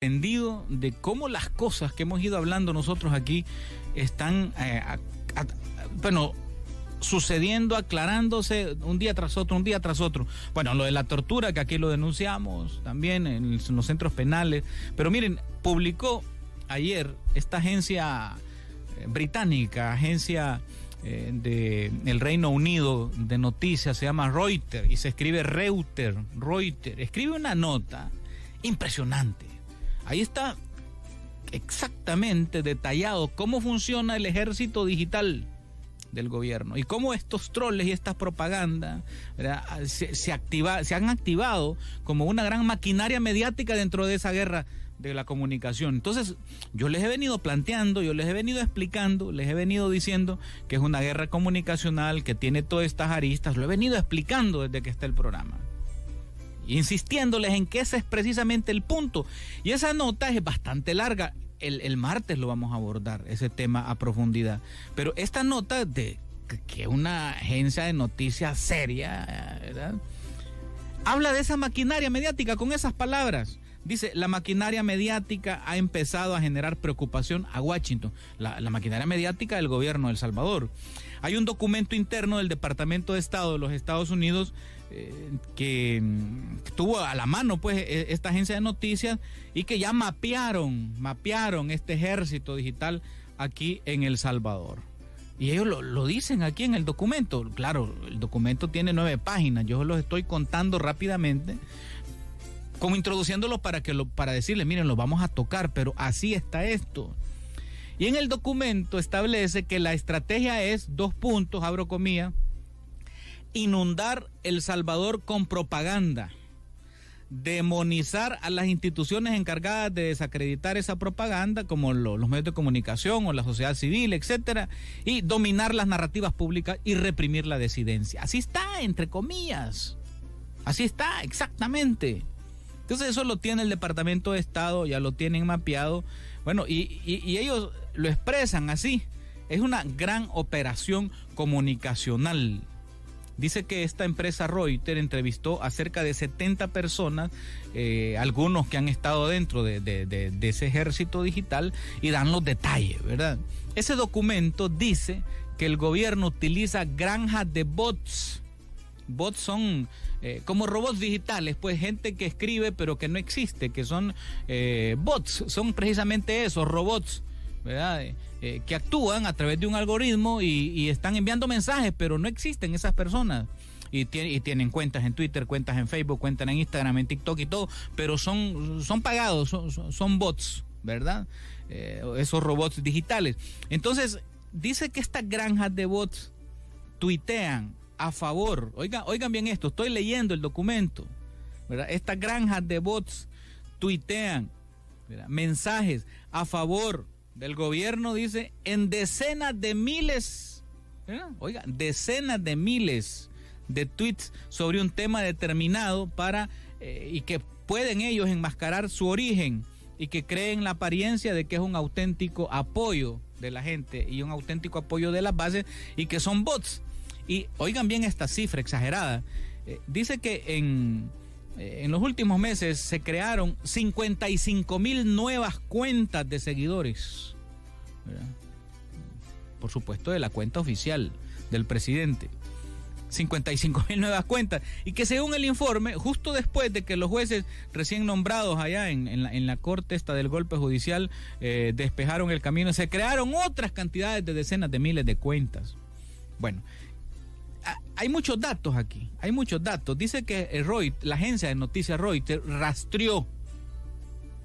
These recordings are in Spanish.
de cómo las cosas que hemos ido hablando nosotros aquí están, eh, bueno, sucediendo, aclarándose un día tras otro, un día tras otro. Bueno, lo de la tortura, que aquí lo denunciamos también en, los centros penales. Pero miren, publicó ayer esta agencia eh, británica, agencia eh, del Reino Unido de noticias, se llama Reuters y se escribe Reuter, Reuters. Escribe una nota impresionante Ahí está exactamente detallado cómo funciona el ejército digital del gobierno y cómo estos troles y estas propagandas se, se, se han activado como una gran maquinaria mediática dentro de esa guerra de la comunicación. Entonces, yo les he venido planteando, yo les he venido explicando, les he venido diciendo que es una guerra comunicacional que tiene todas estas aristas, lo he venido explicando desde que está el programa insistiéndoles en que ese es precisamente el punto. Y esa nota es bastante larga. El, martes lo vamos a abordar, ese tema a profundidad. Pero esta nota de que una agencia de noticias seria, ¿verdad? Habla de esa maquinaria mediática con esas palabras. Dice, la maquinaria mediática ha empezado a generar preocupación a Washington, la, maquinaria mediática del gobierno de El Salvador. Hay un documento interno del Departamento de Estado de los Estados Unidos eh, que, tuvo a la mano pues e, esta agencia de noticias y que ya mapearon, mapearon este ejército digital aquí en El Salvador. Y ellos lo, dicen aquí en el documento. Claro, el documento tiene nueve páginas. Yo los estoy contando rápidamente como introduciéndolo para que para decirle, miren, lo vamos a tocar, pero así está esto. Y en el documento establece que la estrategia es dos puntos, abro comillas, inundar El Salvador con propaganda, demonizar a las instituciones encargadas de desacreditar esa propaganda, como los medios de comunicación o la sociedad civil, etcétera, y dominar las narrativas públicas y reprimir la desidencia. Así está, entre comillas. Así está, exactamente. Entonces eso lo tiene el Departamento de Estado, ya lo tienen mapeado. Bueno, y, ellos lo expresan así. Es una gran operación comunicacional. Dice que esta empresa Reuters entrevistó a cerca de 70 personas, eh, algunos que han estado dentro de, ese ejército digital, y dan los detalles, ¿verdad? Ese documento dice que el gobierno utiliza granjas de bots bots son eh, como robots digitales, pues gente que escribe pero que no existe, que son eh, bots, son precisamente esos robots. ¿Verdad? Eh, que actúan a través de un algoritmo y, están enviando mensajes, pero no existen esas personas. Y, tienen cuentas en Twitter, cuentas en Facebook, cuentas en Instagram, en TikTok y todo, pero son, son pagados, son, son bots, ¿verdad? esos robots digitales. Entonces, dice que estas granjas de bots tuitean a favor, oigan, oigan bien esto, estoy leyendo el documento, ¿verdad? Estas granjas de bots tuitean mensajes a favor del gobierno, dice, en decenas de miles, oigan, decenas de miles de tweets sobre un tema determinado para eh, y que pueden ellos enmascarar su origen y que creen la apariencia de que es un auténtico apoyo de la gente y un auténtico apoyo de las bases y que son bots. Y oigan bien esta cifra exagerada. Eh, dice que en, eh, en los últimos meses se crearon 55 mil nuevas cuentas de seguidores. Por supuesto, de la cuenta oficial del presidente. 55 mil nuevas cuentas. Y que según el informe, justo después de que los jueces recién nombrados allá en, la, corte esta del golpe judicial eh, despejaron el camino, se crearon otras cantidades de decenas de miles de cuentas. Bueno, hay muchos datos aquí, hay muchos datos. Dice que Reuters, la agencia de noticias Reuters rastreó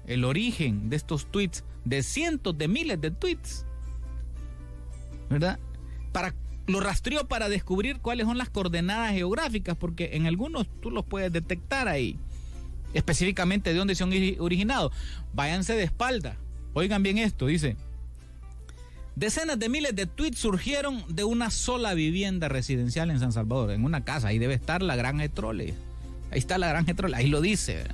el origen de estos tweets, de cientos de miles de tweets, ¿verdad? Para, lo rastreó para descubrir cuáles son las coordenadas geográficas, porque en algunos tú los puedes detectar ahí, específicamente de dónde se han originado. Váyanse de espalda. Oigan bien esto, dice. Decenas de miles de tweets surgieron de una sola vivienda residencial en San Salvador, en una casa. Ahí debe estar la granja de troles. Ahí está la granja de troles, ahí lo dice.